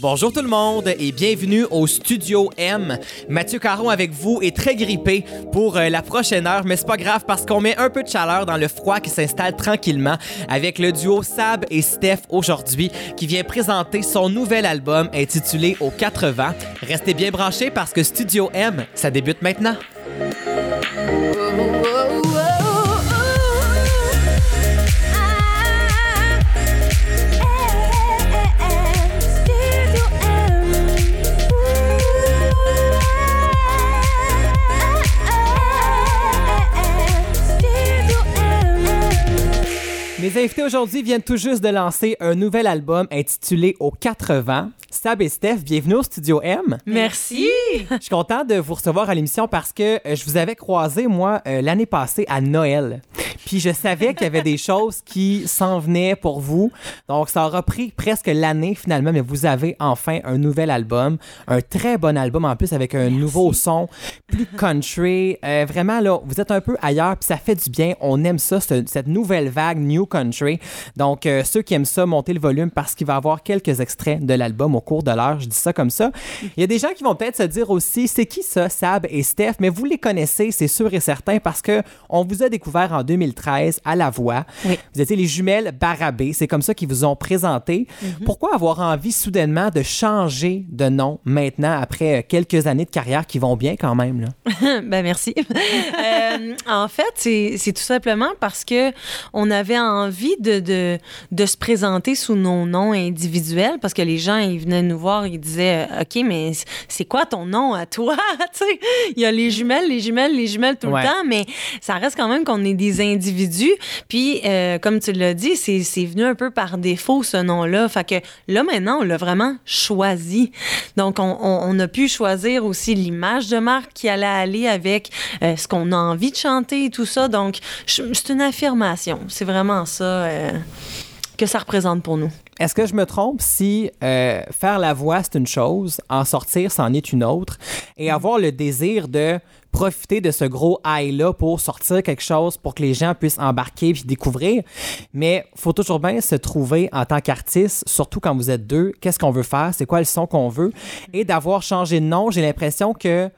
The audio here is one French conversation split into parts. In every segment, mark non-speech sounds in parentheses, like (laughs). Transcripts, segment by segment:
Bonjour tout le monde et bienvenue au Studio M. Mathieu Caron avec vous est très grippé pour euh, la prochaine heure, mais c'est pas grave parce qu'on met un peu de chaleur dans le froid qui s'installe tranquillement avec le duo Sab et Steph aujourd'hui qui vient présenter son nouvel album intitulé Aux 80. Restez bien branchés parce que Studio M, ça débute maintenant. Mes invités aujourd'hui viennent tout juste de lancer un nouvel album intitulé Aux 80. Sab et Steph, bienvenue au Studio M. Merci. Je suis content de vous recevoir à l'émission parce que euh, je vous avais croisé, moi, euh, l'année passée à Noël. Puis je savais qu'il y avait des choses qui s'en venaient pour vous. Donc ça aura pris presque l'année finalement, mais vous avez enfin un nouvel album. Un très bon album en plus avec un nouveau son, plus country. Euh, vraiment, là, vous êtes un peu ailleurs, puis ça fait du bien. On aime ça, cette nouvelle vague New Country. Donc, euh, ceux qui aiment ça, montez le volume parce qu'il va y avoir quelques extraits de l'album au cours de l'heure. Je dis ça comme ça. Il y a des gens qui vont peut-être se dire aussi, c'est qui ça, Sab et Steph? Mais vous les connaissez, c'est sûr et certain, parce que on vous a découvert en 2013 à La Voix. Oui. Vous étiez les jumelles Barabé. C'est comme ça qu'ils vous ont présenté. Pourquoi avoir envie soudainement de changer de nom maintenant, après euh, quelques années de carrière qui vont bien quand même? Là? (laughs) ben merci. (laughs) Euh, en fait, c'est c'est tout simplement parce que on avait envie de, de, de se présenter sous nos noms individuels? Parce que les gens ils venaient nous voir, ils disaient euh, OK, mais c'est quoi ton nom à toi? (laughs) Il y a les jumelles, les jumelles, les jumelles tout Ouais. le temps, mais ça reste quand même qu'on est des individus. Puis euh, comme tu l'as dit, c'est venu un peu par défaut ce nom-là. Fait que là maintenant, on l'a vraiment choisi. Donc on, on, on a pu choisir aussi l'image de marque qui allait aller avec euh, ce qu'on a envie de chanter et tout ça. Donc c'est une affirmation. C'est vraiment ça euh, que ça représente pour nous. Est-ce que je me trompe si euh, faire la voix, c'est une chose, en sortir, c'en est une autre, et avoir le désir de profiter de ce gros high-là pour sortir quelque chose pour que les gens puissent embarquer puis découvrir? Mais faut toujours bien se trouver en tant qu'artiste, surtout quand vous êtes deux, qu'est-ce qu'on veut faire, c'est quoi le son qu'on veut. Et d'avoir changé de nom, j'ai l'impression que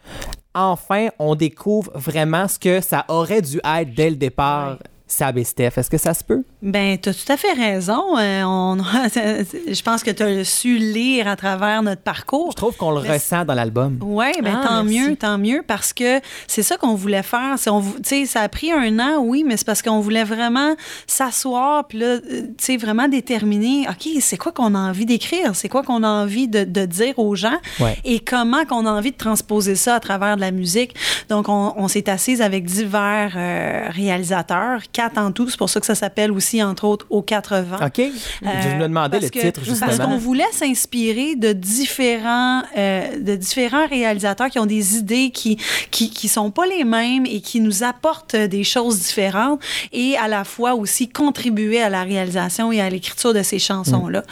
enfin, on découvre vraiment ce que ça aurait dû être dès le départ. Sæbistefeske Sasper. Ben, tu as tout à fait raison. Euh, on, (laughs) je pense que tu as su lire à travers notre parcours. Je trouve qu'on le Mais ressent dans l'album. Oui, ben Ah, tant merci. mieux, tant mieux, parce que c'est ça qu'on voulait faire. C'est on vou- tu sais, ça a pris un an, oui, mais c'est parce qu'on voulait vraiment s'asseoir, puis là, euh, tu sais, vraiment déterminer, OK, c'est quoi qu'on a envie d'écrire, c'est quoi qu'on a envie de, de dire aux gens, Ouais. et comment qu'on a envie de transposer ça à travers de la musique? Donc, on, on s'est assise avec divers euh, réalisateurs, quatre en tout, c'est pour ça que ça s'appelle aussi, entre autres, aux 80. OK. je me demandais le Euh, parce que- titre, Parce justement. qu'on voulait s'inspirer de différents, euh, de différents réalisateurs qui ont des idées qui, qui, qui sont pas les mêmes et qui nous apportent des choses différentes et à la fois aussi contribuer à la réalisation et à l'écriture de ces chansons-là.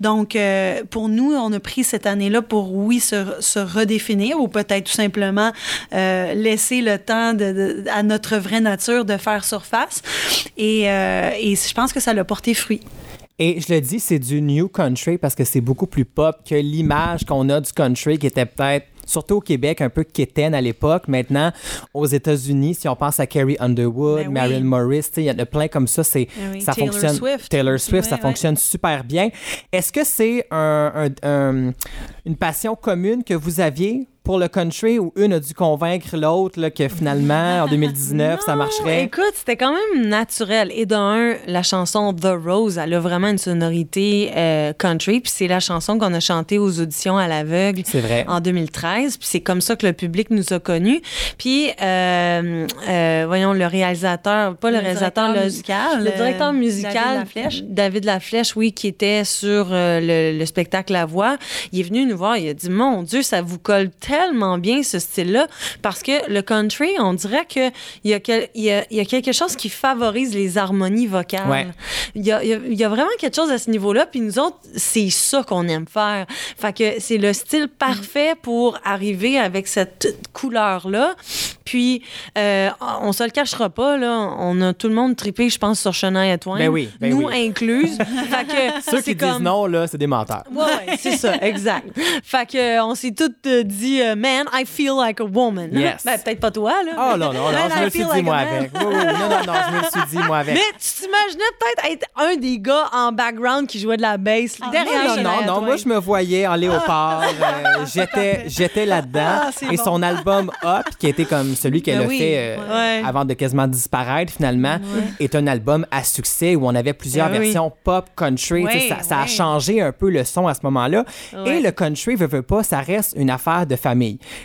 Donc, euh, pour nous, on a pris cette année-là pour, oui, se, se redéfinir ou peut-être tout simplement euh, laisser le temps de, de- à notre vraie nature de faire surface. Et, euh, et je pense que ça l'a porté fruit. Et je le dis, c'est du new country parce que c'est beaucoup plus pop que l'image qu'on a du country qui était peut-être surtout au Québec, un peu quétaine à l'époque. Maintenant, aux États-Unis, si on pense à Carrie Underwood, Ben oui. Marilyn Morris, il y en a plein comme ça. C'est, Ben oui, ça Taylor fonctionne. Swift. Taylor Swift, ça Ouais, fonctionne super bien. Est-ce que c'est un- un- un- une passion commune que vous aviez pour le country ou une a dû convaincre l'autre que finalement, en (laughs) 2019, ça marcherait? Écoute, c'était quand même naturel. Et d'un, la chanson The Rose, elle a vraiment une sonorité euh, country. Puis c'est la chanson qu'on a chantée aux auditions à l'aveugle C'est vrai. en 2013. Puis c'est comme ça que le public nous a connus. Puis, euh, euh, voyons, le réalisateur, pas le, Le réalisateur, le, musical, le directeur musical, David Laflèche. David Laflèche, oui, qui était sur euh, le, le spectacle La Voix. Il est venu nous voir, il a dit, mon Dieu, ça vous colle tellement bien ce style-là, parce que le country, on dirait que il y a, quel- y a, y a quelque chose qui favorise les harmonies vocales. Ouais. Il y, a, il y a- vraiment quelque chose à ce niveau-là, puis nous autres, c'est ça qu'on aime faire. Fait que c'est le style parfait pour arriver avec cette couleur-là. Puis, euh, on se le cachera pas, là. On a tout le monde trippé, je pense, sur Shania Twain. Ben oui, ben Nous oui. incluses. (laughs) fait que Ceux qui comme... disent non, là, c'est des menteurs. Ouais, ouais, c'est ça, exact. Fait que euh, on s'est toutes euh, dit, euh, man, I feel like a woman. Yes. (laughs) Ben, peut-être pas toi, là. Oh non, non, non, Man, je me suis dit, like moi, avec. Oui, oui, oui, non, non, non, je me suis dit, moi, avec. (laughs) Mais tu t'imaginais peut-être être un des gars en background qui jouait de la bass derrière Ah, non, Shania non, non, Twain. moi, je me voyais en léopard. euh, j'étais, j'étais là-dedans. Ah, et bon. son album Up, qui était comme celui qu'elle Ben a oui, fait euh, ouais. avant de quasiment disparaître, finalement, est un album à succès où on avait plusieurs Ben oui. versions pop, country. Ouais, ça, ça a changé un peu le son à ce moment-là. Ouais. Et le country, veut, veut pas, ça reste une affaire de famille.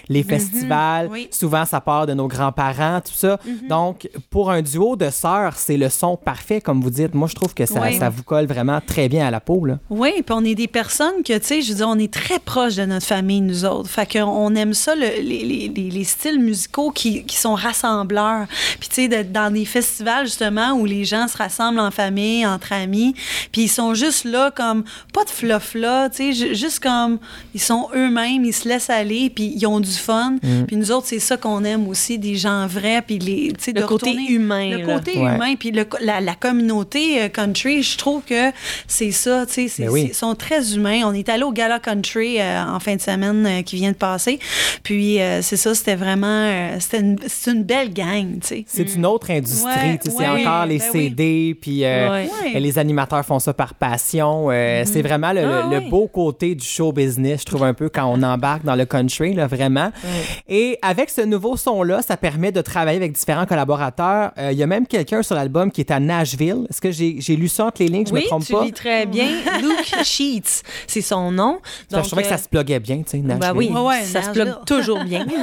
Les festivals, Oui. souvent, ça part de nos grands-parents, tout ça. Donc, pour un duo de sœurs, c'est le son parfait, comme vous dites. Moi, je trouve que ça, Oui. ça vous colle vraiment très bien à la peau. Là. Oui, puis on est des personnes que, tu sais, je veux dire, on est très proches de notre famille, nous autres. Fait qu'on aime ça, le- les, les- les- les styles musicaux qui, qui sont rassembleurs. Puis, tu sais, d'être dans des festivals, justement, où les gens se rassemblent en famille, entre amis, puis ils sont juste là, comme, pas de fluff là, tu sais, ju- juste comme, ils sont eux-mêmes, ils se laissent aller, puis ils ont du fun. Puis nous autres, c'est ça qu'on aime aussi, des gens vrais, puis les, tu sais, Le de côté humain, Le là. côté Ouais. humain, puis le- la, la communauté euh, country, je trouve que c'est ça, tu sais, Ben oui. ils sont très humains. On est allé au Gala Country euh, en fin de semaine euh, qui vient de passer, puis euh, c'est ça, c'était vraiment, euh, c'était une, c'est une belle gang, tu sais. C'est une autre industrie. Ouais, tu sais, c'est encore les ben oui. CD, puis euh, les animateurs font ça par passion. Euh, C'est vraiment le, Ah, le- le ouais. beau côté du show business, je trouve un peu, quand on embarque dans le country, là, vraiment. Et avec ce nouveau son-là, ça permet de travailler avec différents collaborateurs. Euh, Il y a même quelqu'un sur l'album qui est à Nashville. Est-ce que j'ai lu ça entre les lignes, je oui, me trompe tu pas? lis très bien. (laughs) Luke Sheets, c'est son nom. Que je trouvais que ça se pluguait bien, tu sais, Nashville. Ben oui, Ouais, ouais, ça se Nashville. plug toujours bien. (laughs)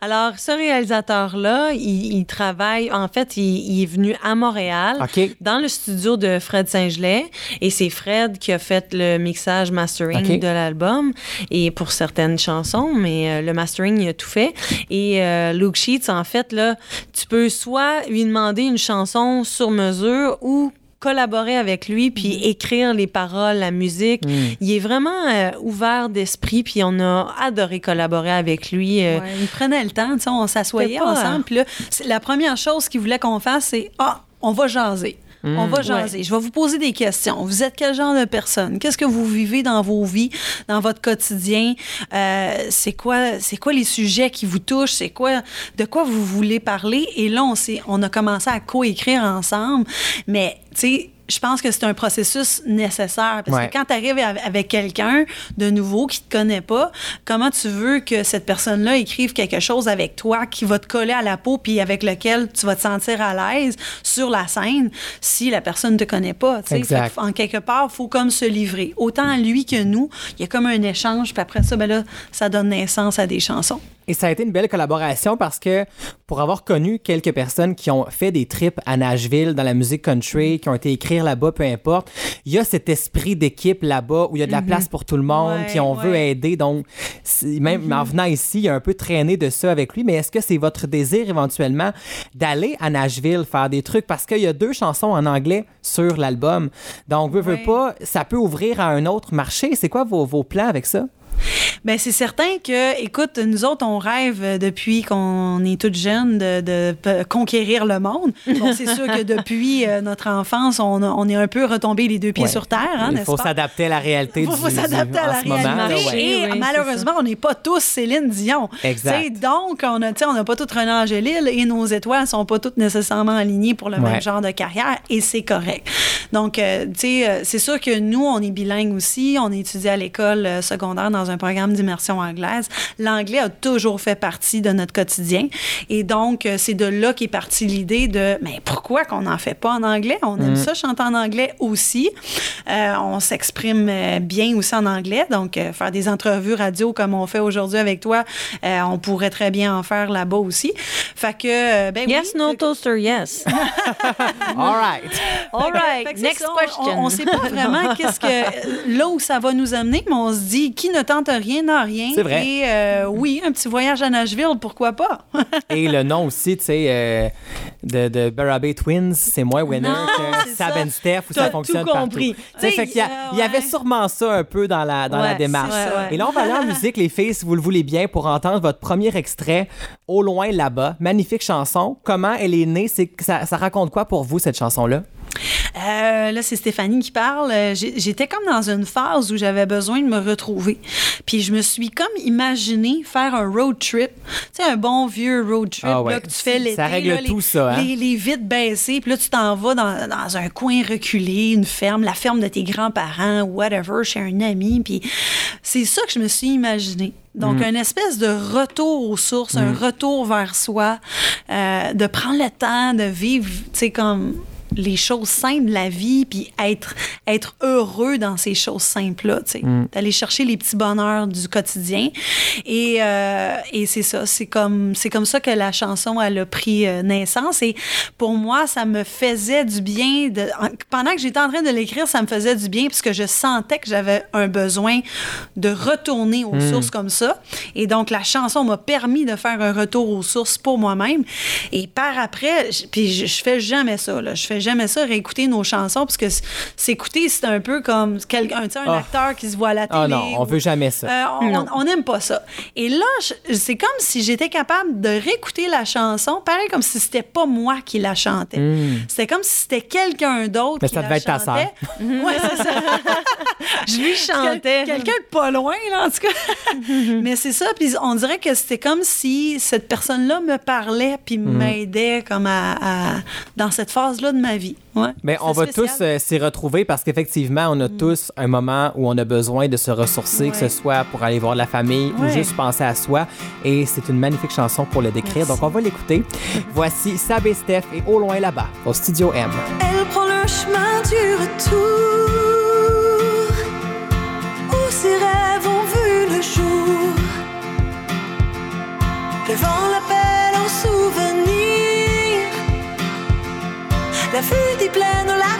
Alors, ce réalisateur-là, il, il travaille, en fait, il, il est venu à Montréal, dans le studio de Fred Saint-Gelais, et c'est Fred qui a fait le mixage mastering de l'album, et pour certaines chansons, mais euh, le mastering, il a tout fait. Et euh, Luke Sheets, en fait, là, tu peux soit lui demander une chanson sur mesure ou collaborer avec lui puis écrire les paroles, la musique. Il est vraiment euh, ouvert d'esprit puis on a adoré collaborer avec lui. euh, Ouais, ils prenaient le temps, on s'assoyait ensemble. Puis là, la première chose qu'ils voulaient qu'on fasse, c'est Ah, on va jaser. On va jaser. Je vais vous poser des questions. Vous êtes quel genre de personne? Qu'est-ce que vous vivez dans vos vies, dans votre quotidien? Euh, c'est quoi, c'est quoi les sujets qui vous touchent? C'est quoi, de quoi vous voulez parler? Et là, on, s'est- on a commencé à coécrire ensemble. Mais, tu sais, je pense que c'est un processus nécessaire. Parce Ouais. que quand tu arrives avec quelqu'un de nouveau qui te connaît pas, comment tu veux que cette personne-là écrive quelque chose avec toi qui va te coller à la peau puis avec lequel tu vas te sentir à l'aise sur la scène si la personne ne te connaît pas. Fait en quelque part, il faut comme se livrer. Autant à lui que nous, il y a comme un échange, puis après ça, ben là, ça donne naissance à des chansons. Et ça a été une belle collaboration parce que pour avoir connu quelques personnes qui ont fait des trips à Nashville dans la musique country, qui ont été écrire là-bas, peu importe, il y a cet esprit d'équipe là-bas où il y a de la place pour tout le monde, Ouais, puis on veut aider. Donc, même en venant ici, il y a un peu traîné de ça avec lui. Mais est-ce que c'est votre désir éventuellement d'aller à Nashville faire des trucs? Parce qu'il y a deux chansons en anglais sur l'album. Donc, veux Ouais. pas, ça peut ouvrir à un autre marché. C'est quoi vos, vos plans avec ça? Ben c'est certain que, écoute, nous autres, on rêve euh, depuis qu'on est toutes jeunes de, conquérir le monde. Bon, c'est sûr que depuis euh, notre enfance, on, a- on est un peu retombé les deux pieds Ouais. sur terre, hein, Il faut s'adapter à la réalité Il faut s'adapter à la ce moment, là, réalité. ouais. Et Oui, malheureusement, on n'est pas tous Céline Dion. Exact. Donc, on a, tu sais, on n'a pas toutes René Angélil et nos étoiles sont pas toutes nécessairement alignées pour le Ouais. même genre de carrière et c'est correct. Donc, euh, tu sais, c'est sûr que nous, on est bilingue aussi. On étudie à l'école secondaire dans un programme d'immersion anglaise. L'anglais a toujours fait partie de notre quotidien. Et donc, euh, c'est de là qu'est partie l'idée de, mais pourquoi qu'on n'en fait pas en anglais? On aime ça, chanter en anglais aussi. Euh, on s'exprime euh, bien aussi en anglais. Donc, euh, faire des entrevues radio comme on fait aujourd'hui avec toi, euh, on pourrait très bien en faire là-bas aussi. Fait que, ben Yes, oui, no toaster, yes. (laughs) All right. (laughs) All right, next ça, question. On ne sait pas vraiment (laughs) qu'est-ce que là où ça va nous amener, mais on se dit qui ne tente rien n'a rien. C'est vrai. Et euh, oui, un petit voyage à Nashville, pourquoi pas? (laughs) Et le nom aussi, tu sais, euh, de, de Barabbé Twins, c'est moins winner Non, que Sab and Steph, où ça fonctionne tout compris. partout. Fait qu'il y, a- ça, il y avait sûrement ça un peu dans la, dans la démarche. ouais. Et là, on va aller en musique, les filles, si vous le voulez bien, pour entendre votre premier extrait, Au loin là-bas. Magnifique chanson. Comment elle est née? C'est, ça, ça raconte quoi pour vous, cette chanson-là? Euh, là, c'est Stéphanie qui parle. Euh, J'étais comme dans une phase où j'avais besoin de me retrouver. Puis je me suis comme imaginé faire un road trip. Tu sais, un bon vieux road trip Ah ouais. là, que tu fais l'été. Ça règle là, tout, les, ça, hein? Les, les vitres baissées. Puis là, tu t'en vas dans, dans un coin reculé, une ferme, la ferme de tes grands-parents, whatever, chez un ami. Puis c'est ça que je me suis imaginé. Donc, Mm. une espèce de retour aux sources, un retour vers soi, euh, de prendre le temps de vivre, tu sais, comme les choses simples de la vie, puis être, être heureux dans ces choses simples-là, tu sais. D'aller chercher les petits bonheurs du quotidien. Et, euh, et c'est ça, c'est comme, c'est comme ça que la chanson, elle a pris euh, naissance. Et pour moi, ça me faisait du bien. De, en- pendant que j'étais en train de l'écrire, ça me faisait du bien, puisque je sentais que j'avais un besoin de retourner aux sources comme ça. Et donc, la chanson m'a permis de faire un retour aux sources pour moi-même. Et par après, puis je, je fais jamais ça, là. Je fais jamais ça, réécouter nos chansons, parce que s'écouter, c'est un peu comme quelqu'un, un Ah. acteur qui se voit à la télé. Ah non, on ou- veut jamais ça. euh, on- n'aime pas ça. Et là, c'est comme si j'étais capable de réécouter la chanson, pareil comme si c'était pas moi qui la chantais. C'était comme si c'était quelqu'un d'autre Hmm. Mais qui ça la devait être ta chantait. (laughs) Ouais, c'est ça. (laughs) Je lui chantais. Quel- Quelqu'un de pas loin, là, en tout cas. (laughs) Mais c'est ça, puis on dirait que c'était comme si cette personne-là me parlait puis Hmm. m'aidait comme à, à- dans cette phase-là de ma vie. Ouais. Mais on va spécial. tous euh, s'y retrouver parce qu'effectivement, on a tous un moment où on a besoin de se ressourcer, que ce soit pour aller voir la famille ou juste penser à soi. Et c'est une magnifique chanson pour le décrire. Merci. Donc, on va l'écouter. (laughs) Voici Sab et Steph et Au loin là-bas, au Studio M. Elle prend le chemin du retour où ses rêves ont vu le jour. Le vent La vue des plaines la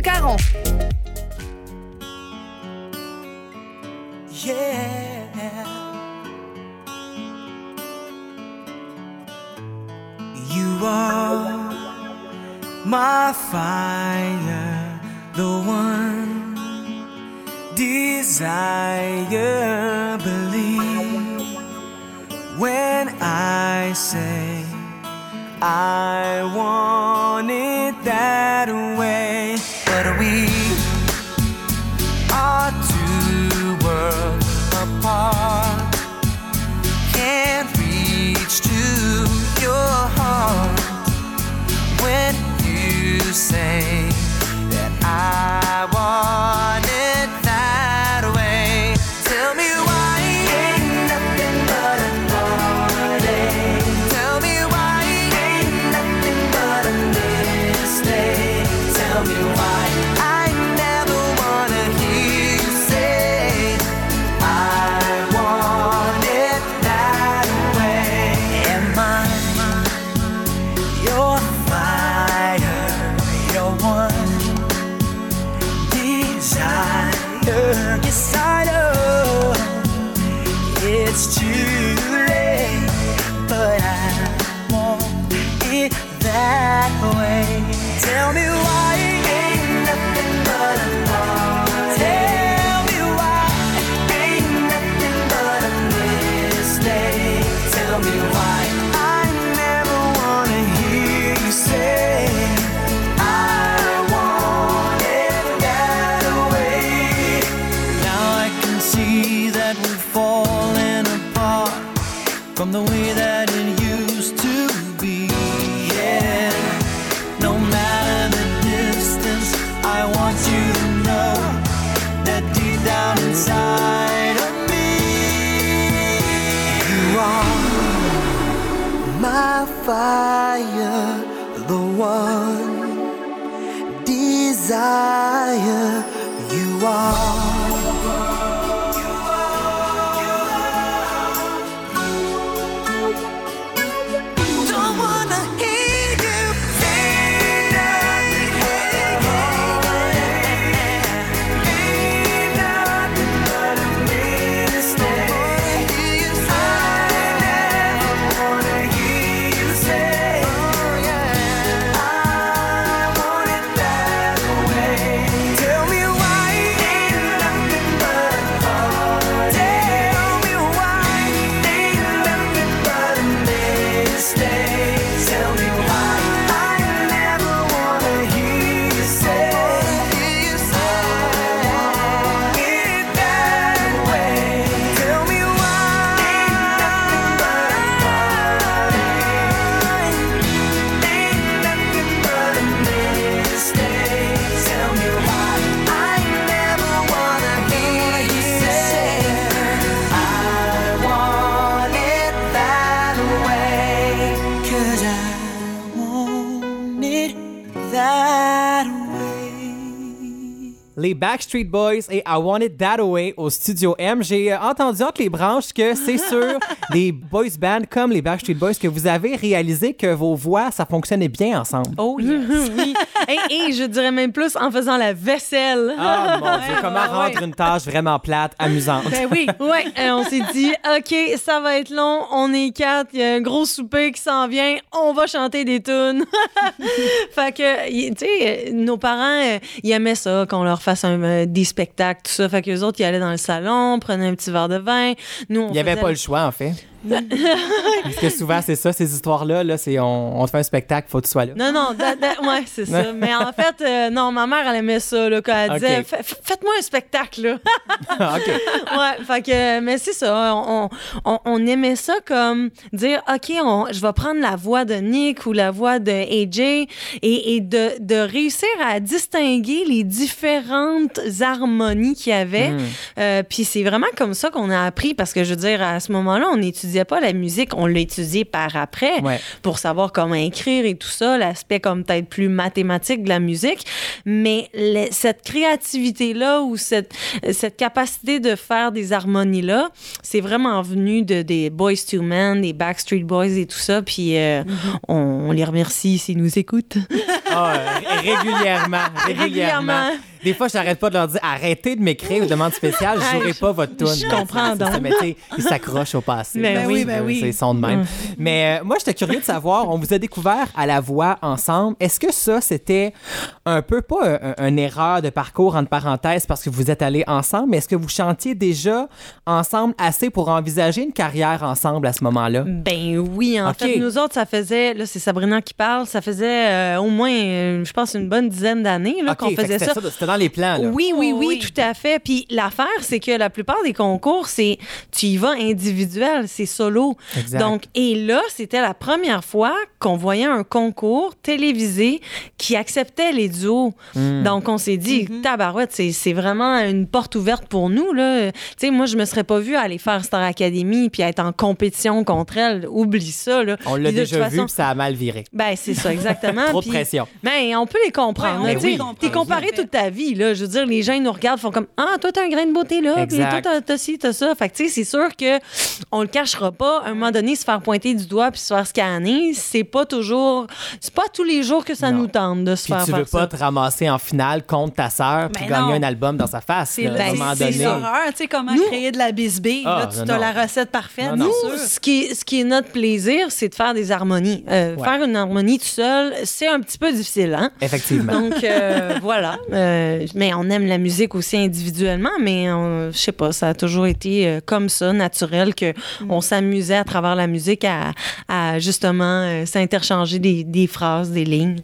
Mathieu Caron. Yeah. You are my fire, Les Backstreet Boys et I Want It That Way au Studio M. J'ai entendu entre les branches que c'est (laughs) sur les boys bands comme les Backstreet Boys que vous avez réalisé que vos voix, ça fonctionnait bien ensemble. Oh yes. (laughs) oui. Et, et je dirais même plus en faisant la vaisselle. Ah mon Dieu, comment rendre une tâche vraiment plate, amusante. Ben oui, (laughs) ouais. Euh, on s'est dit, OK, ça va être long. On est quatre. Il y a un gros souper qui s'en vient. On va chanter des tunes. fait que, tu sais, nos parents, euh, ils aimaient ça, qu'on leur fasse un, euh, des spectacles, tout ça. Fait que les autres, ils allaient dans le salon, prenaient un petit verre de vin. Nous, on Il n'y avait faisait- pas le choix, en fait. Parce que souvent, c'est ça, ces histoires-là, là, c'est on, on te fait un spectacle, faut que tu sois là. Non, non, da- da- ouais, c'est ça. (laughs) Mais en fait, euh, non, ma mère, elle aimait ça, là, quand elle disait Fa- fa- Faites-moi un spectacle, là. (laughs) OK. ouais, fait que, mais c'est ça. On, on, on aimait ça comme dire OK, on, je vais prendre la voix de Nick ou la voix de AJ et, et de, de réussir à distinguer les différentes harmonies qu'il y avait. Euh, Puis c'est vraiment comme ça qu'on a appris parce que je veux dire, à ce moment-là, on étudiait l'étudiait pas, la musique, on l'a étudiée par après Ouais. pour savoir comment écrire et tout ça, l'aspect comme peut-être plus mathématique de la musique. Mais cette créativité-là ou cette, cette capacité de faire des harmonies-là, c'est vraiment venu de, des Boys to Men, des Backstreet Boys et tout ça. Puis euh, on, on les remercie s'ils nous écoutent. Ah, (laughs) régulièrement, régulièrement. Régulièrement. Des fois, j'arrête pas de leur dire arrêtez de m'écrire demande spéciale, je jouerai pas votre tune. je comprends donc. Mais tu sais, ils s'accrochent au passé. Ben Ben oui, ben Euh, oui. C'est son de même. Mais euh, moi, j'étais curieux de savoir, on vous a découvert à la voix ensemble. Est-ce que ça, c'était un peu, pas un- un- une erreur de parcours, entre parenthèses, parce que vous êtes allés ensemble, mais est-ce que vous chantiez déjà ensemble assez pour envisager une carrière ensemble à ce moment-là? Ben oui, en fait, nous autres, ça faisait, là, c'est Sabrina qui parle, ça faisait euh, au moins, euh, je pense, une bonne dizaine d'années là, qu'on faisait ça. Dans les plans, là. Oui, oui, oui, oui. tout à fait. Puis l'affaire, c'est que la plupart des concours, c'est tu y vas individuel, c'est solo. Exact. Donc, et là, c'était la première fois qu'on voyait un concours télévisé qui acceptait les duos. Hmm. Donc, on s'est dit, tabarouette, c'est, c'est vraiment une porte ouverte pour nous. Là. Tu sais, moi, je me serais pas vue aller faire Star Academy puis être en compétition contre elle. Oublie ça. Là. On l'a Puis de toute déjà vu, façon- puis ça a mal viré. ben, c'est ça, exactement. (laughs) Trop de pression. Ben, on peut les comprendre. Ouais, tu les T'es comparé toute ta vie, là. Je veux dire, les gens, ils nous regardent, font comme Ah, toi, t'as un grain de beauté là, puis toi, t'as- t'as ci, t'as ça. Fait que, tu sais, c'est sûr que on le cachera pas. À un moment donné, se faire pointer du doigt puis se faire scanner, c'est pas toujours. C'est pas tous les jours que ça Non. nous tente de se Puis faire tu faire veux pas ça. te ramasser en finale contre ta sœur puis gagner un album dans sa face. C'est là, à un moment c'est donné. l'horreur, tu sais, comment Nous- créer de la bisbille. Ah, là, tu non, as non. la recette parfaite, Non, non. c'est Nous, ce qui, est, ce qui est notre plaisir, c'est de faire des harmonies. Euh, Ouais. Faire une harmonie tout seul, c'est un petit peu difficile, hein? Effectivement. Donc euh, (laughs) voilà. Euh, mais on aime la musique aussi individuellement, mais je sais pas, ça a toujours été euh, comme ça, naturel, que on s'amusait à travers la musique à, à justement euh, s'interchanger des, des phrases, des lignes.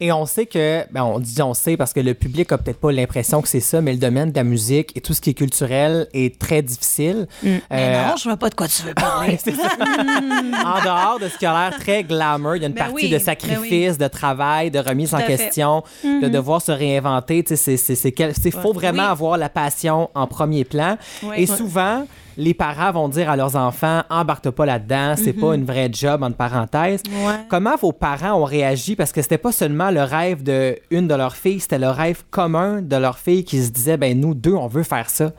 Et on sait que, ben on dit on sait parce que le public a peut-être pas l'impression que c'est ça, mais le domaine de la musique et tout ce qui est culturel est très difficile. Mais Euh, non, je vois pas de quoi tu veux parler. (laughs) c'est ça. (laughs) en dehors de ce qui a l'air très glamour, il y a une Ben partie oui, de ben sacrifice, de travail, de remise Tout en question, de devoir se réinventer. C'est- c'est- c'est quel- faut vraiment Oui. avoir la passion en premier plan. Et souvent, les parents vont dire à leurs enfants embarque pas là-dedans, c'est pas une vraie job entre parenthèses. Ouais. Comment vos parents ont réagi? Parce que c'était pas seulement le rêve de une de leurs filles, c'était le rêve commun de leur fille qui se disait ben nous deux on veut faire ça.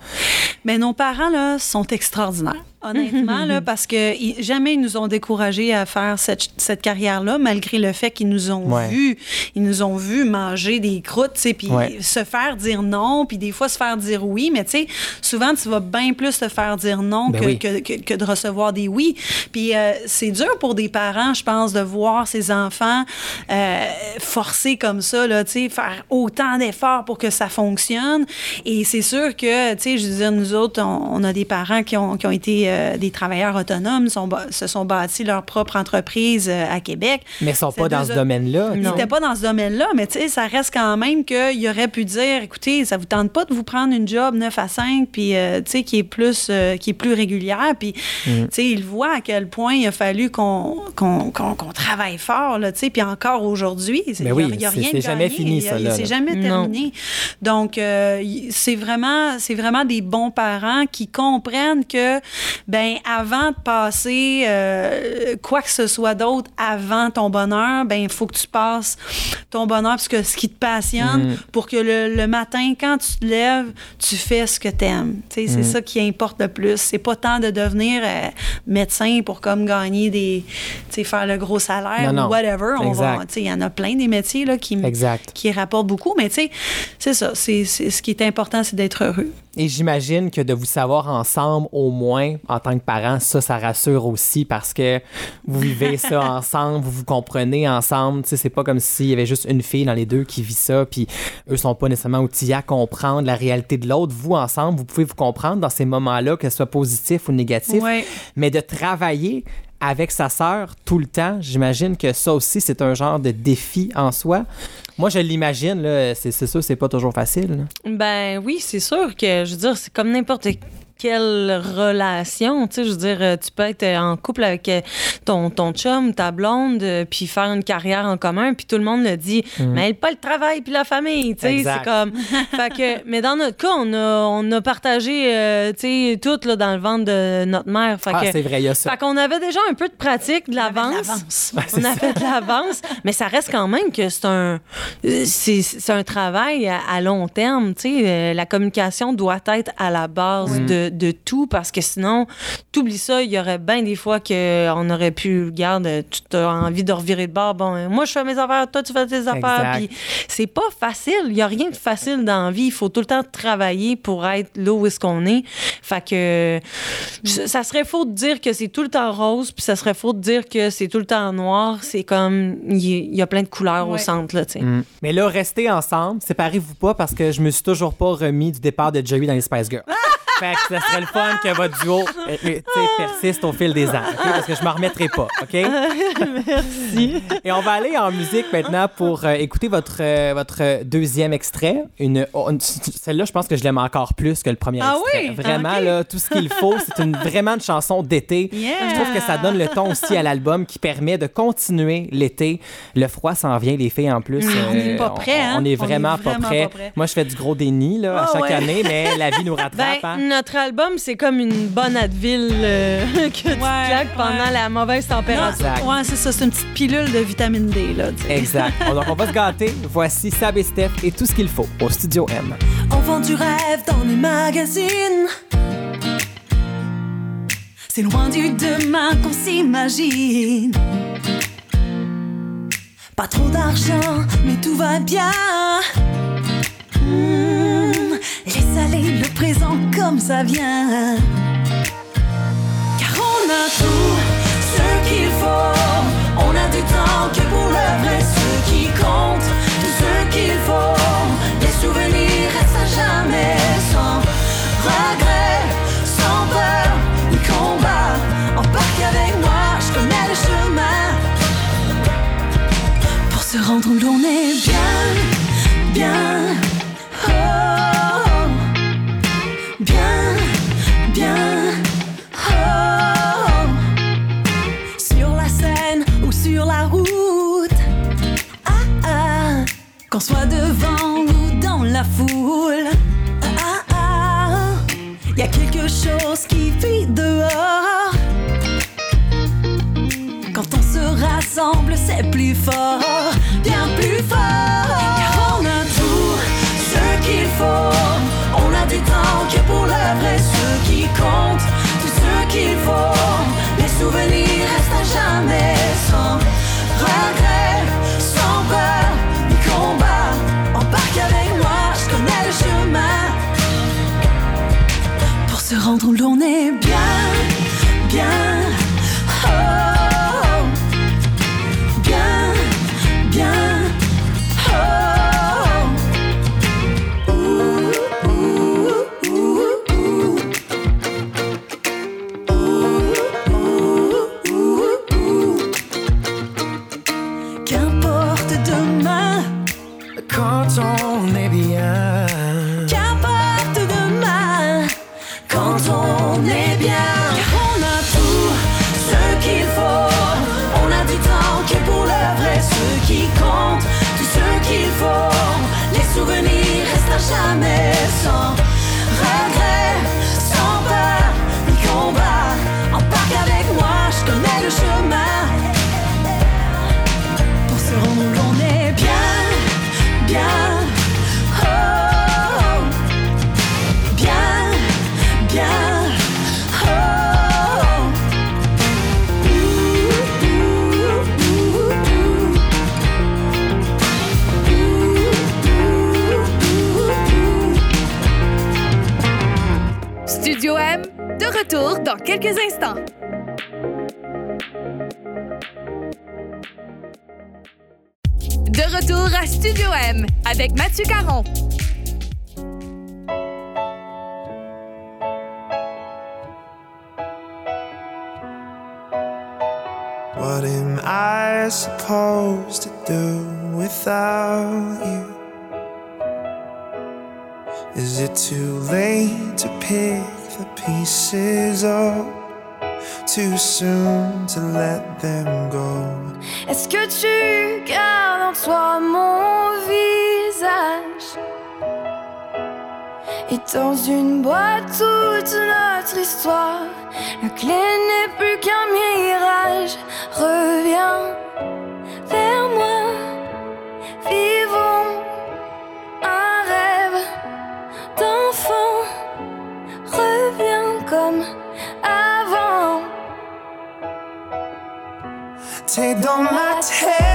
Mais nos parents, là, sont extraordinaires. Honnêtement, là, (laughs) parce que ils- jamais ils nous ont découragés à faire cette, cette carrière-là, malgré le fait qu'ils nous ont Ouais. vus, ils nous ont vus manger des croûtes, puis Ouais. se faire dire non, puis des fois se faire dire oui, mais tu sais, souvent tu vas bien plus te faire dire non Ben que, oui. que, que- que de recevoir des oui. Puis euh, c'est dur pour des parents, je pense, de voir ses enfants euh, forcés comme ça, là, tu sais, faire autant d'efforts pour que ça fonctionne. Et c'est sûr que, tu sais, je veux dire, nous autres, on, on a des parents qui ont, qui ont été euh, des travailleurs autonomes, sont, se sont bâtis leur propre entreprise euh, à Québec. Mais ils sont C'est pas dans ce domaine-là. Ils Non. n'étaient pas dans ce domaine-là, mais tu sais, ça reste quand même qu'il aurait pu dire, écoutez, ça vous tente pas de vous prendre une job 9 à 5, puis euh, tu sais, qui est plus euh, qui est plus régulière, puis Mm. tu sais, il voit à quel point il a fallu qu'on qu'on qu'on- qu'on travaille fort, là, tu sais, puis encore aujourd'hui, il a- oui, il y a c'est- rien c'est de jamais gagné, fini, il y a- ça, là, C'est là. jamais Non. terminé. Donc, euh, il- c'est vraiment, c'est vraiment des bons parents qui comprennent que, ben, avant de passer euh, quoi que ce soit d'autre avant ton bonheur, ben, il faut que tu passes ton bonheur parce que ce qui te passionne Mm. pour que le, le matin, quand tu te lèves, tu fais ce que t'aimes. Tu sais, Mm. C'est ça qui importe le plus. C'est pas tant de devenir euh, médecin pour comme gagner des, tu sais, faire le gros salaire Non, non. ou whatever. On va, Exact. tu sais, il y en a plein des métiers là, qui, Exact. qui rapportent beaucoup, mais tu sais, c'est ça. C'est, c'est- ce qui est important, c'est d'être heureux. Et j'imagine que de vous savoir ensemble, au moins, en tant que parents, ça, ça rassure aussi parce que vous vivez (laughs) ça ensemble, vous vous comprenez ensemble. Tu sais, c'est pas comme s'il y avait juste une fille dans les deux qui vit ça, puis eux sont pas nécessairement outillés à comprendre la réalité de l'autre. Vous, ensemble, vous pouvez vous comprendre dans ces moments-là, que ce soit positif ou négatif. Ouais. Mais de travailler avec sa sœur tout le temps, j'imagine que ça aussi, c'est un genre de défi en soi. Moi, je l'imagine, là, c'est c'est sûr, c'est pas toujours facile. Ben oui, c'est sûr que, je veux dire, c'est comme n'importe quelle relation. Tu sais, je veux dire, euh, tu peux être en couple avec euh, ton, ton chum, ta blonde, euh, puis faire une carrière en commun, puis tout le monde le dit, mais pas le travail puis la famille. Tu sais, c'est comme. fait que, (laughs) mais dans notre cas, on a, on a partagé, euh, tu sais, tout là, dans le ventre de notre mère. Fait Ah, que- c'est vrai, il y a ça. fait qu'on avait déjà un peu de pratique, de l'avance. On a ça. fait de l'avance, mais ça reste quand même que c'est un, c'est, c'est un travail à, à long terme. Tu sais, la communication doit être à la base de, de tout parce que sinon, t'oublies ça, il y aurait bien des fois qu'on aurait pu, regarde, tu as envie de revirer de bord. Bon, euh, moi, je fais mes affaires, toi, tu fais tes affaires. Puis c'est pas facile. Il y a rien de facile dans la vie. Il faut tout le temps travailler pour être là où est-ce qu'on est. Fait que ça serait faux de dire que c'est tout le temps rose, puis ça serait faux de dire que c'est tout le temps noir. C'est comme, il y, a plein de couleurs au centre, là, tu sais. Mm. Mais là, restez ensemble, séparez-vous pas parce que je me suis toujours pas remis du départ de Jerry dans les Spice Girls. (laughs) fait que ça serait le fun que votre duo euh, sais, persiste au fil des ans, OK? Parce que je m'en remettrai pas, OK? (laughs) Merci. Et on va aller en musique maintenant pour euh, écouter votre, euh, votre euh, deuxième extrait. Une, oh, une- Celle-là, je pense que je l'aime encore plus que le premier Ah extrait. oui? Vraiment, Ah, là, tout ce qu'il faut. C'est une, vraiment une chanson d'été. Yeah. Je trouve que ça donne le ton aussi à l'album qui permet de continuer l'été. Le froid s'en vient, les filles, en plus. Mm, on Euh, n'est pas prêts, hein? On est On est vraiment, pas, prêts. Moi, je fais du gros déni là, à Ah chaque ouais. année, mais la vie nous (laughs) Ben, rattrape. hein? Notre album, c'est comme une bonne Advil euh, (laughs) que tu Ouais, claques pendant ouais. la mauvaise température. Ouais, c'est ça. C'est une petite pilule de vitamine D, là. Exact. (laughs) Donc, on va se gâter. Voici Sab et Steph et tout ce qu'il faut au Studio M. On vend du rêve dans les magazines. C'est loin du demain qu'on s'imagine. Pas trop d'argent, mais tout va bien. Hmm, laisse aller le présent comme ça vient. Car on a tout ce qu'il faut. On a du temps que pour le vrai, ce qui compte. Ce qu'il faut. Les souvenirs restent à jamais sans regret, sans peur ni combat. Embarque avec moi, je connais le chemin. Pour se rendre où l'on est bien, bien. Quelque chose qui vit dehors. Quand on se rassemble, c'est plus fort, bien plus fort. Car on a tout ce qu'il faut. On a temps que pour le vrai, ce qui compte. Tout ce qu'il faut. Les souvenirs restent à jamais sans regret, se rendre où l'on est bien, bien. Dans une boîte toute notre histoire, la clé n'est plus qu'un mirage. Reviens vers moi, vivons un rêve d'enfant. Reviens comme avant. T'es dans ma tête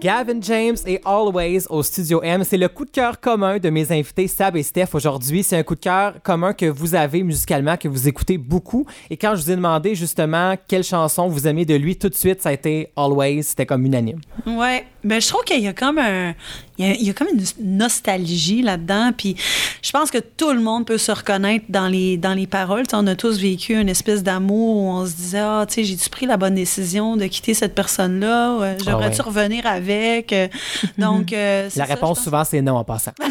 Gavin James et Always au Studio M. C'est le coup de cœur commun de mes invités Sab et Steph aujourd'hui. C'est un coup de cœur commun que vous avez musicalement, que vous écoutez beaucoup. Et quand je vous ai demandé justement quelle chanson vous aimez de lui, tout de suite, ça a été Always. C'était comme unanime. Ouais, ben je trouve qu'il y a comme un, il y a, il y a comme une nostalgie là-dedans, puis je pense que tout le monde peut se reconnaître dans les dans les paroles. On a tous vécu une espèce d'amour où on se disait ah tu sais j'ai-tu pris la bonne décision de quitter cette personne-là, j'aurais-tu Ah ouais. revenir avec. Euh, Donc euh, (laughs) La réponse souvent, c'est non en passant. (laughs)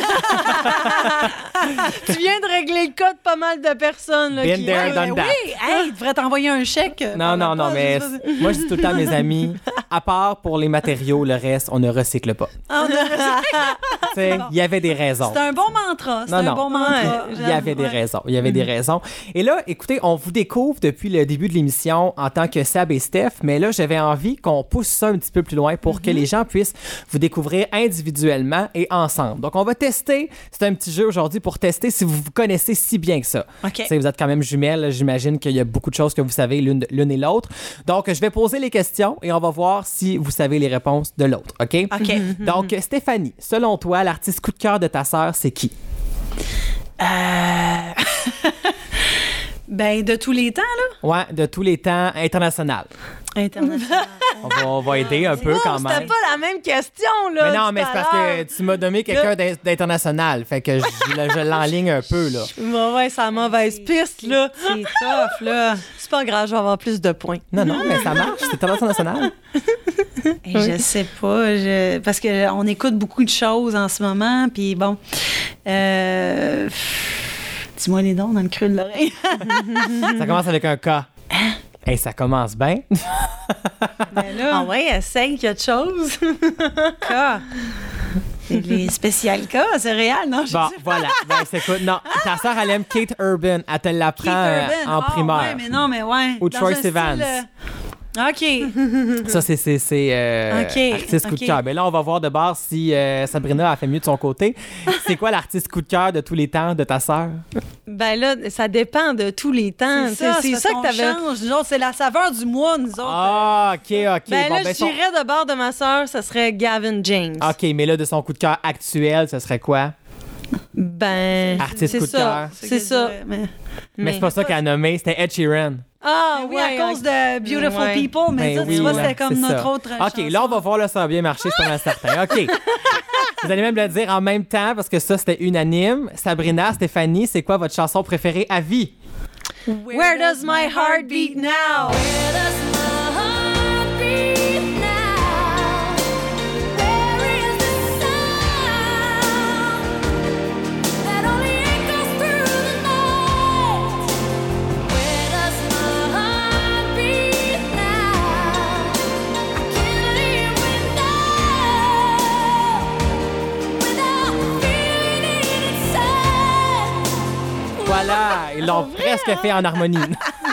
tu viens de régler le cas de pas mal de personnes. Là, Been qui- there, done that. Oui, hey, il devrait t'envoyer un chèque. euh, Non, non, non, mais moi, je dis tout le temps à mes amis, à part pour les matériaux, le reste, on ne recycle pas. Ah, on a- Tu sais, Il y avait des raisons. C'est un bon mantra. C'est un non. bon mantra. Il y avait des raisons. Il y avait des raisons. Et là, écoutez, on vous découvre depuis le début de l'émission en tant que Sab et Steph, mais là, j'avais envie qu'on pousse ça un petit peu plus loin pour que les gens puissent vous découvrir individuellement et ensemble. Donc, on va tester. C'est un petit jeu aujourd'hui pour tester si vous vous connaissez si bien que ça. OK. Tu sais, vous êtes quand même jumelles, j'imagine qu'il y a beaucoup de choses que vous savez l'une l'une et l'autre. Donc, je vais poser les questions et on va voir si vous savez les réponses de l'autre, OK? OK. Donc, Stéphanie, selon toi, l'artiste coup de cœur de ta sœur, c'est qui? Euh, (laughs) ben, de tous les temps, là? Ouais, de tous les temps, international. International. (laughs) On va, on va aider un peu quand C'était même. pas la même question, là. Mais non, mais c'est parce que tu m'as nommé quelqu'un d'in- d'international. Fait que je, je l'enligne un peu, là. (laughs) Bon, ouais, c'est la mauvaise piste, là. C'est tough, là. (laughs) C'est pas grave, je vais avoir plus de points. Non, non, mais ça marche. C'est international. Et Je sais pas, je- parce que on écoute beaucoup de choses en ce moment, puis bon, euh, dis-moi les dons dans le creux de l'oreille. Ça commence avec un K. Et ça commence bien. (laughs) Ben là, Ah ouais, essaye quelque chose. cas. C'est les spécial cas, c'est réel, non? Je Bon, voilà. Ben, c'est écoute, non, ta soeur, elle aime Kate Urban. Elle te l'apprend euh, en Ah, primaire. ouais, mais non, mais ouais. Ou Dans Troy style, euh, OK. (laughs) Ça, c'est c'est- c'est, euh, Ok, artiste coup de cœur. Mais là, on va voir de bord si euh, Sabrina a fait mieux de son côté. C'est quoi l'artiste coup de cœur de tous les temps de ta sœur? Ben là, ça dépend de tous les temps. C'est ça, c'est ça que t'avais. c'est la saveur du mois, nous autres. Ah, OK, OK. Ben bon, là, ben, je son- dirais de bord de ma sœur, ça serait Gavin James. OK, mais là, de son coup de cœur actuel, ce serait quoi? Ben, Artiste c'est coup de ça. cœur. C'est C'est ça. dirais, mais- Mais, c'est pas ça qu'elle a nommé, c'était Ed Sheeran. Ah, oui, ouais, à cause de Beautiful Ouais. People, mais Ben ça, oui, tu vois, là, c'était comme c'est notre ça. autre OK, chanson. là, on va voir là, ça a bien marché, suis pas mal certain. OK. (laughs) Vous allez même le dire en même temps parce que ça, c'était unanime. Sabrina, Stéphanie, c'est quoi votre chanson préférée à vie? Where does my heart beat now? Voilà, ils l'ont presque fait en harmonie.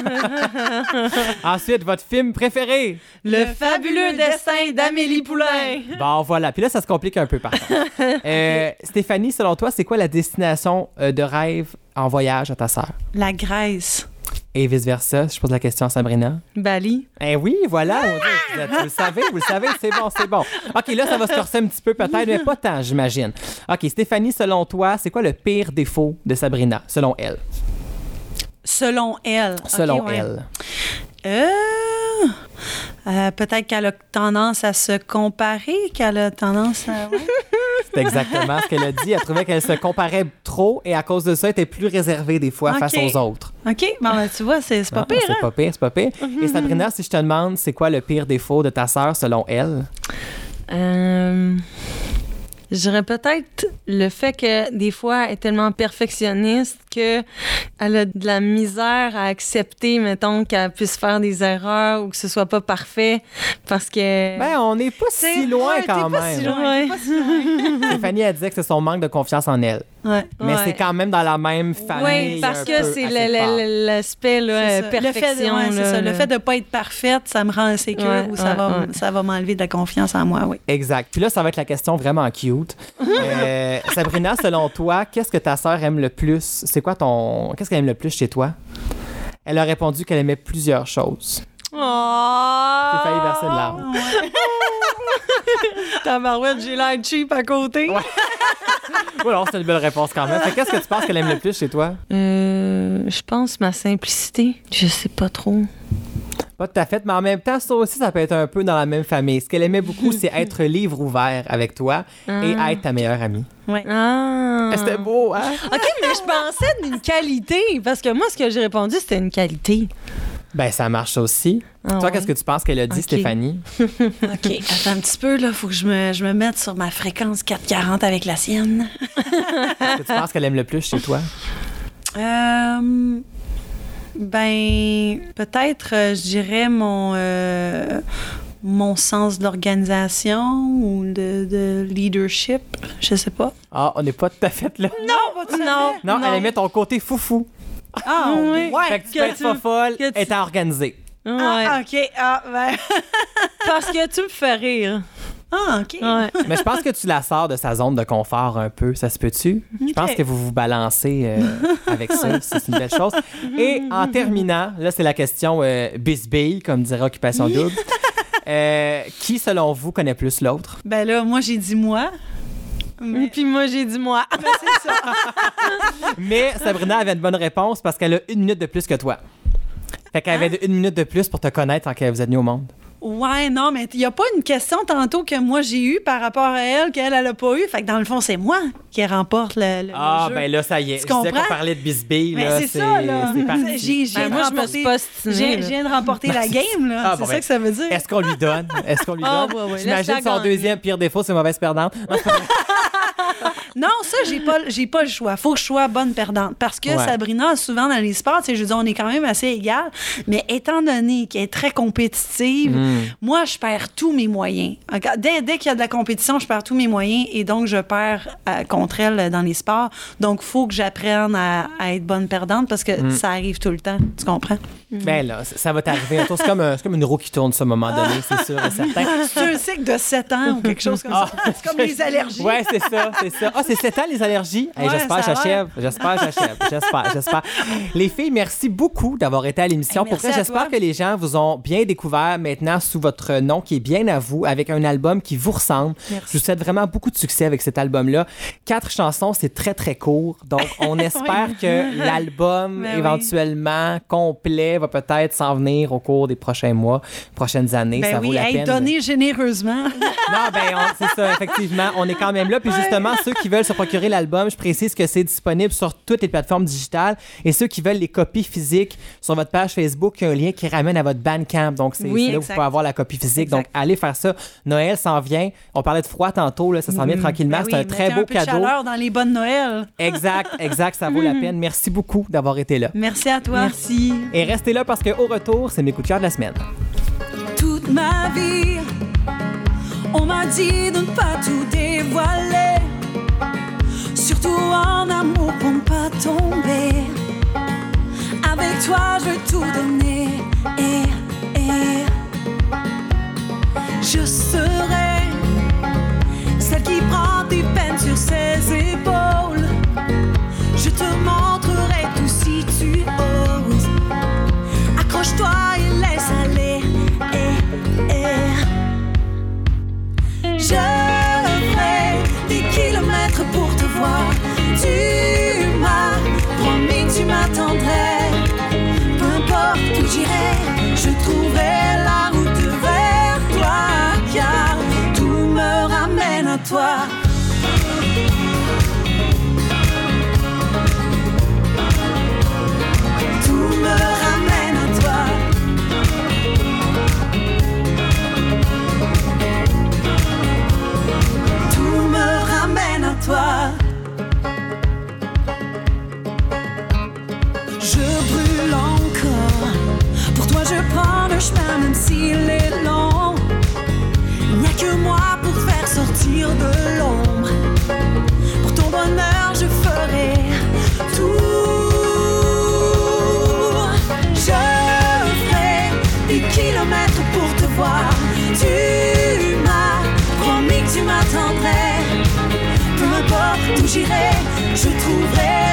(laughs) Ensuite, votre film préféré? Le fabuleux destin d'Amélie Poulain. Bon, voilà. Puis là, ça se complique un peu, par contre. (laughs) Euh, Stéphanie, selon toi, c'est quoi la destination euh, de rêve en voyage à ta sœur? La Grèce. Et vice-versa, je pose la question à Sabrina. Bali. Eh oui, voilà, vous, êtes- vous le savez, vous le savez, c'est bon, c'est bon. OK, là, ça va se corser un petit peu peut-être, mais pas tant, j'imagine. OK, Stéphanie, selon toi, c'est quoi le pire défaut de Sabrina, selon elle? Selon elle. Selon ouais. elle. Euh, euh, Peut-être qu'elle a tendance à se comparer, qu'elle a tendance à. ouais. (laughs) C'est exactement ce qu'elle a dit. Elle trouvait qu'elle se comparait trop et à cause de ça, elle était plus réservée des fois face aux autres. OK, bon, ben, tu vois, c'est c'est pas Non, pire. C'est hein? pas pire, c'est pas pire. Et Sabrina, si je te demande, c'est quoi le pire défaut de ta sœur selon elle? Euh, je dirais peut-être le fait que des fois, elle est tellement perfectionniste que elle a de la misère à accepter, mettons, qu'elle puisse faire des erreurs ou que ce soit pas parfait parce que. Ben, on n'est pas si ouais, quand pas même. si pas si loin. (laughs) Stéphanie, elle disait que c'est son manque de confiance en elle. Ouais. Mais Ouais. c'est quand même dans la même famille. Oui, parce que c'est l'aspect ça. le fait, perfection. là, ça. Le fait de pas être parfaite, ça me rend insécure Ouais, ou ça va, ouais. ça va m'enlever de la confiance en moi, oui. Exact. Puis là, ça va être la question vraiment cute. (laughs) Euh, Sabrina, selon toi, qu'est-ce que ta sœur aime le plus? C'est quoi ton. Qu'est-ce qu'elle aime le plus chez toi? Elle a répondu qu'elle aimait plusieurs choses. Oh! J'ai failli verser de larmes. (laughs) Tabarouette, j'ai l'air cheap à côté. Ouais. C'est une belle réponse quand même. Qu'est-ce que tu penses qu'elle aime le plus chez toi? Euh, je pense ma simplicité. Je sais pas trop. Pas tout à fait, mais en même temps, ça aussi, ça peut être un peu dans la même famille. Ce qu'elle aimait beaucoup, c'est (laughs) être livre ouvert avec toi et Ah. être ta meilleure amie. Ah. C'était beau, hein? OK, mais je pensais d'une qualité. Parce que moi, ce que j'ai répondu, c'était une qualité. Ben, ça marche aussi. Ah toi, ouais? qu'est-ce que tu penses qu'elle a dit. Stéphanie? (laughs) OK, attends un petit peu, là. Faut que je me, je me mette sur ma fréquence 440 avec la sienne. Qu'est-ce que tu penses qu'elle aime le plus chez toi? Euh, ben, peut-être, euh, je dirais, mon, euh, mon sens de l'organisation ou de, de leadership. Je sais pas. Ah, on n'est pas tout à fait là. Non, pas Non. Non, elle aimait ton côté foufou. Ah, Oui. ouais. fait que tu que peux être tu- pas folle, tu-. Ouais. Ah, OK. Ah, ben. Parce que tu me fais rire. Ah, OK. Ouais. (laughs) Mais je pense que tu la sors de sa zone de confort un peu. Ça se peut-tu? Je pense que vous vous balancez euh, (laughs) avec ça. C'est une belle chose. Et en terminant, là, c'est la question euh, bisbille, comme dirait Occupation Double. (laughs) Euh, qui, selon vous, connaît plus l'autre? Ben là, moi, j'ai dit moi. Mais- Puis moi, j'ai dit moi. Ben, c'est ça. Mais Sabrina avait une bonne réponse parce qu'elle a une minute de plus que toi. Fait qu'elle avait une minute de plus pour te connaître quand vous êtes venu au monde. Ouais, non, mais il n'y a pas une question tantôt que moi j'ai eue par rapport à elle qu'elle, elle a pas eu. Fait que dans le fond, c'est moi qui remporte le, le- Ah, jeu. ben là, ça y est. Tu Je disais comprends? qu'on parlait de bisbille. Mais là, c'est ça, là. c'est. (laughs) J'ai- j'ai Ben, moi, je me remporté- suis pas ostinée, J'ai- là. Je viens de remporter la game, là. Ah, c'est bon, ça ben, que ça veut dire. Est-ce qu'on lui donne? Est-ce qu'on lui Ah, donne? ouais, ouais, J'imagine son deuxième pire défaut, c'est mauvaise perdante. (laughs) Ça, j'ai pas, j'ai pas le choix. Faut que je sois bonne perdante. Parce que Ouais. Sabrina, souvent dans les sports, tu sais, je veux dire, on est quand même assez égal. Mais étant donné qu'elle est très compétitive, Mm. moi, je perds tous mes moyens. Dès, dès qu'il y a de la compétition, je perds tous mes moyens et donc je perds euh, contre elle dans les sports. Donc, faut que j'apprenne à, à être bonne perdante parce que Mm. ça arrive tout le temps. Tu comprends? Ben là, ça ça va t'arriver. C'est comme, un- comme une roue qui tourne, ça, à un moment donné, c'est sûr et certain. (laughs) C'est un cycle de 7 ans ou quelque chose comme Ah. ça. C'est comme les allergies. Ouais, c'est ça, c'est ça. Ah, c'est 7 ans les allergies? Hey, j'espère, ça j'achève. J'espère, j'achève. J'espère, j'espère. Les filles, merci beaucoup d'avoir été à l'émission. Hey, Pour à j'espère que les gens vous ont bien découvert maintenant sous votre nom qui est bien à vous, avec un album qui vous ressemble. Merci. Je vous souhaite vraiment beaucoup de succès avec cet album-là. Quatre chansons, c'est très, très court. Donc, on (laughs) espère que l'album, Ben oui. éventuellement, complet, va peut-être s'en venir au cours des prochains mois, prochaines années. Ben ça oui, vaut la hey, peine. donnez généreusement. Non, ben, c'est ça, effectivement. On est quand même là. Puis justement, ceux qui veulent se procurer l'album, je précise que c'est disponible sur toutes les plateformes digitales. Et ceux qui veulent les copies physiques, sur votre page Facebook, il y a un lien qui ramène à votre Bandcamp. Donc, c'est Oui, là où vous pouvez avoir la copie physique. Exact. Donc, allez faire ça. Noël s'en vient. On parlait de froid tantôt, là. Ça s'en vient tranquillement. Ben c'est oui, un très beau un peu de cadeau. chaleur dans les bonnes Noël. Exact, exact. Ça vaut la (laughs) peine. Merci beaucoup d'avoir été là. Merci à toi. Merci. Et restez là parce qu'au retour, c'est mes coups de cœur de la semaine. toute ma vie. On m'a dit de ne pas tout dévoiler, surtout en amour pour ne pas tomber. Avec toi, je vais tout donner. Et, et je serai j'irai, je trouverai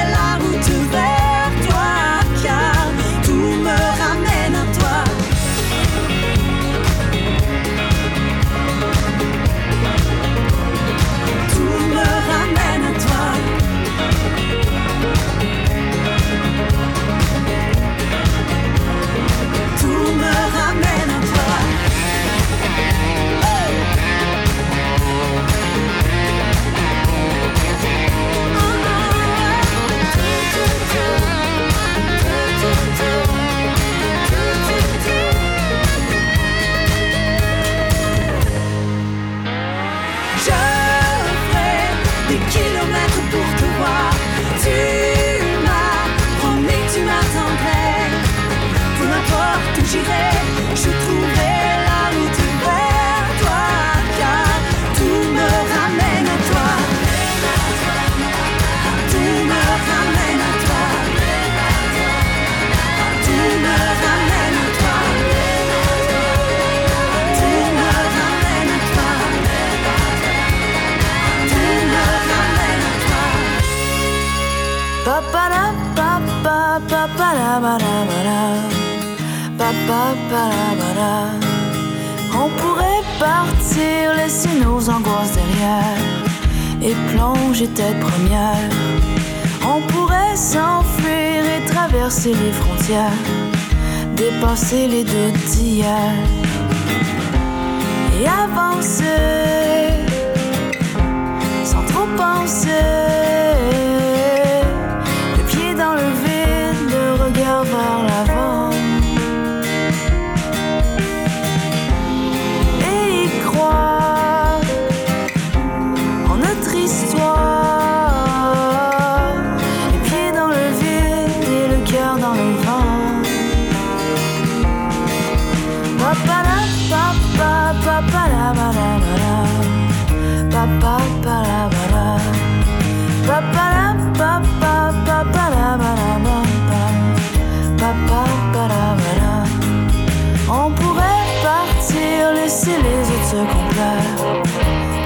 On pourrait partir, laisser les autres se complaire,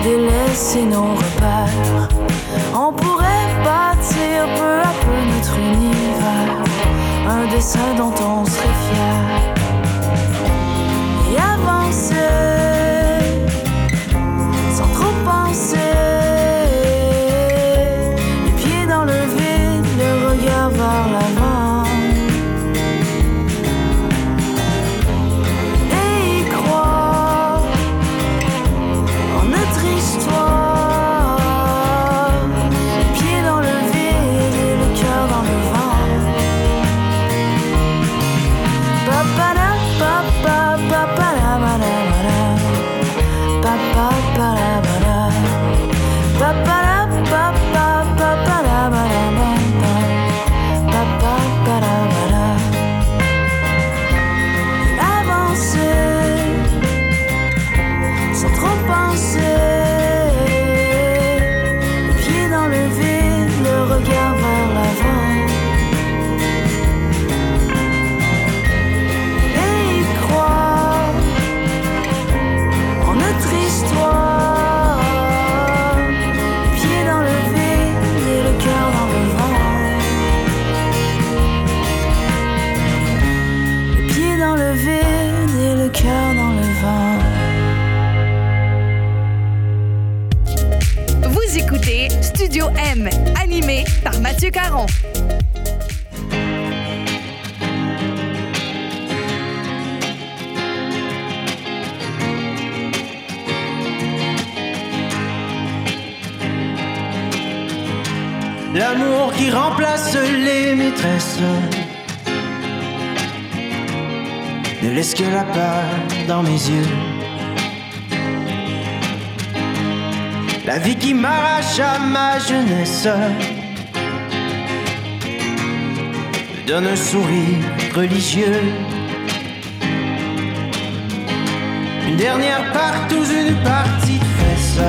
délaisser nos repères. On pourrait bâtir peu à peu notre univers, un dessin dont on serait fier. Par Mathieu Caron. L'amour qui remplace les maîtresses ne laisse que la peur dans mes yeux. La vie qui m'arrache à ma jeunesse. Me donne un sourire religieux. Une dernière partouze, une partie de fesses.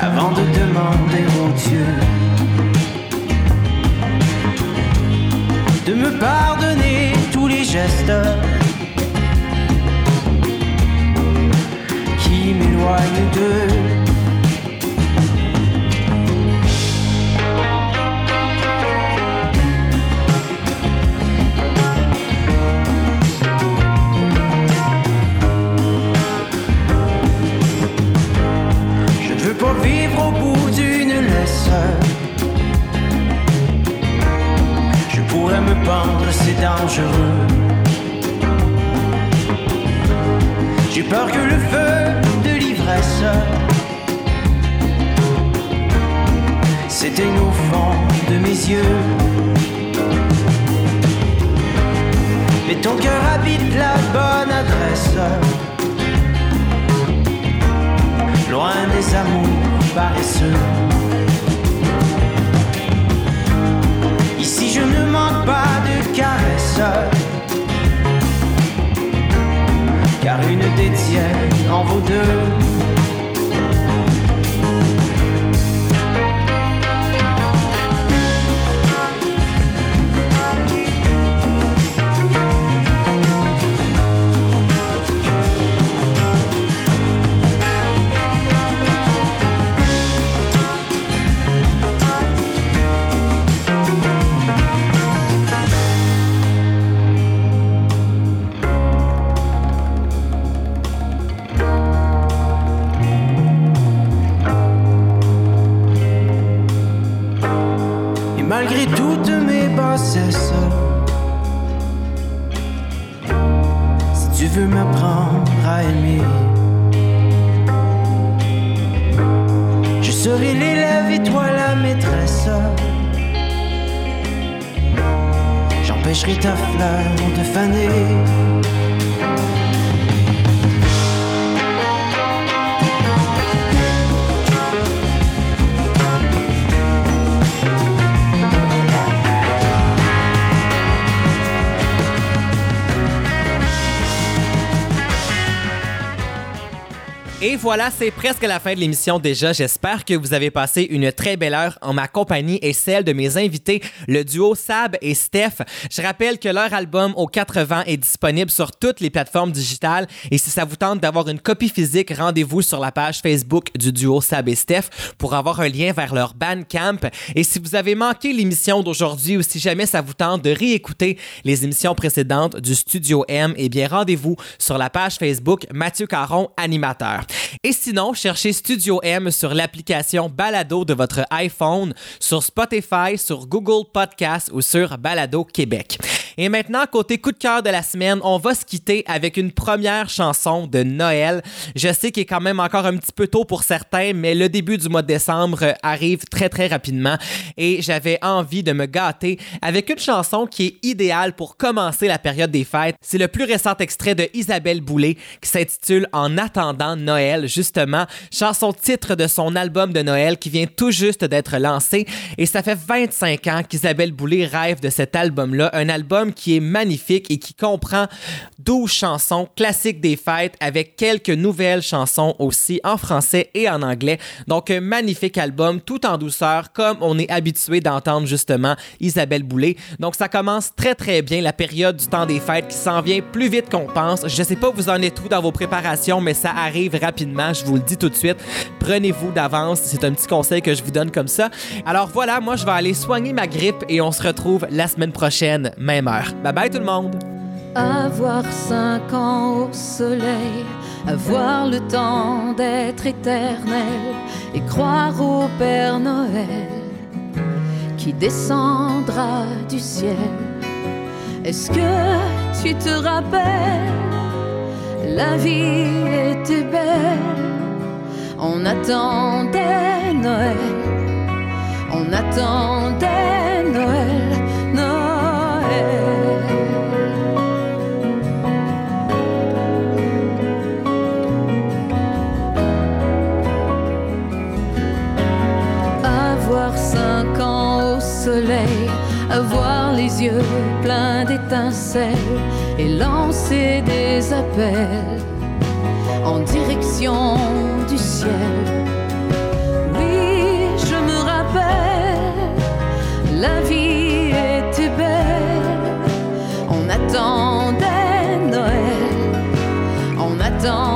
Avant de demander au Dieu de me pardonner tous les gestes qui m'éloignent d'eux. Je ne veux pas vivre au bout d'une laisse. Je pourrais me pendre, c'est dangereux. J'ai peur que le feu s'éteigne au fond de mes yeux. Mais ton cœur habite la bonne adresse. Loin des amours paresseux. Ici je ne manque pas de caresses. Car une des tiennes en vaut deux. Si tu veux m'apprendre à aimer, je serai l'élève et toi la maîtresse. J'empêcherai ta fleur de faner. Et voilà, c'est presque la fin de l'émission déjà. J'espère que vous avez passé une très belle heure en ma compagnie et celle de mes invités, le duo Sab et Steph. Je rappelle que leur album au 80 est disponible sur toutes les plateformes digitales et si ça vous tente d'avoir une copie physique, rendez-vous sur la page Facebook du duo Sab et Steph pour avoir un lien vers leur Bandcamp. Et si vous avez manqué l'émission d'aujourd'hui ou si jamais ça vous tente de réécouter les émissions précédentes du Studio M, eh bien rendez-vous sur la page Facebook Mathieu Caron, animateur. Et sinon, cherchez Studio M sur l'application Balado de votre iPhone, sur Spotify, sur Google Podcast ou sur Balado Québec. Et maintenant, côté coup de cœur de la semaine, on va se quitter avec une première chanson de Noël. Je sais qu'il est quand même encore un petit peu tôt pour certains, mais le début du mois de décembre arrive très très rapidement et j'avais envie de me gâter avec une chanson qui est idéale pour commencer la période des fêtes. C'est le plus récent extrait de Isabelle Boulay qui s'intitule En attendant Noël, justement, chanson titre de son album de Noël qui vient tout juste d'être lancé et ça fait 25 ans qu'Isabelle Boulay rêve de cet album-là, un album qui est magnifique et qui comprend 12 chansons classiques des fêtes avec quelques nouvelles chansons aussi en français et en anglais. Donc un magnifique album tout en douceur comme on est habitué d'entendre justement Isabelle Boulay. Donc ça commence très très bien la période du temps des fêtes qui s'en vient plus vite qu'on pense. Je sais pas où vous en êtes où dans vos préparations mais ça arrive rapidement, je vous le dis tout de suite. Prenez-vous d'avance, c'est un petit conseil que je vous donne comme ça. Alors voilà, moi je vais aller soigner ma grippe et on se retrouve la semaine prochaine, même. Bye bye tout le monde. Avoir cinq ans au soleil, avoir le temps d'être éternel et croire au Père Noël qui descendra du ciel. Est-ce que tu te rappelles, la vie était belle, on attendait Noël, on attendait Noël, Noël. Yeux pleins d'étincelles et lancer des appels en direction du ciel. Oui, je me rappelle, la vie était belle, on attendait Noël, on attendait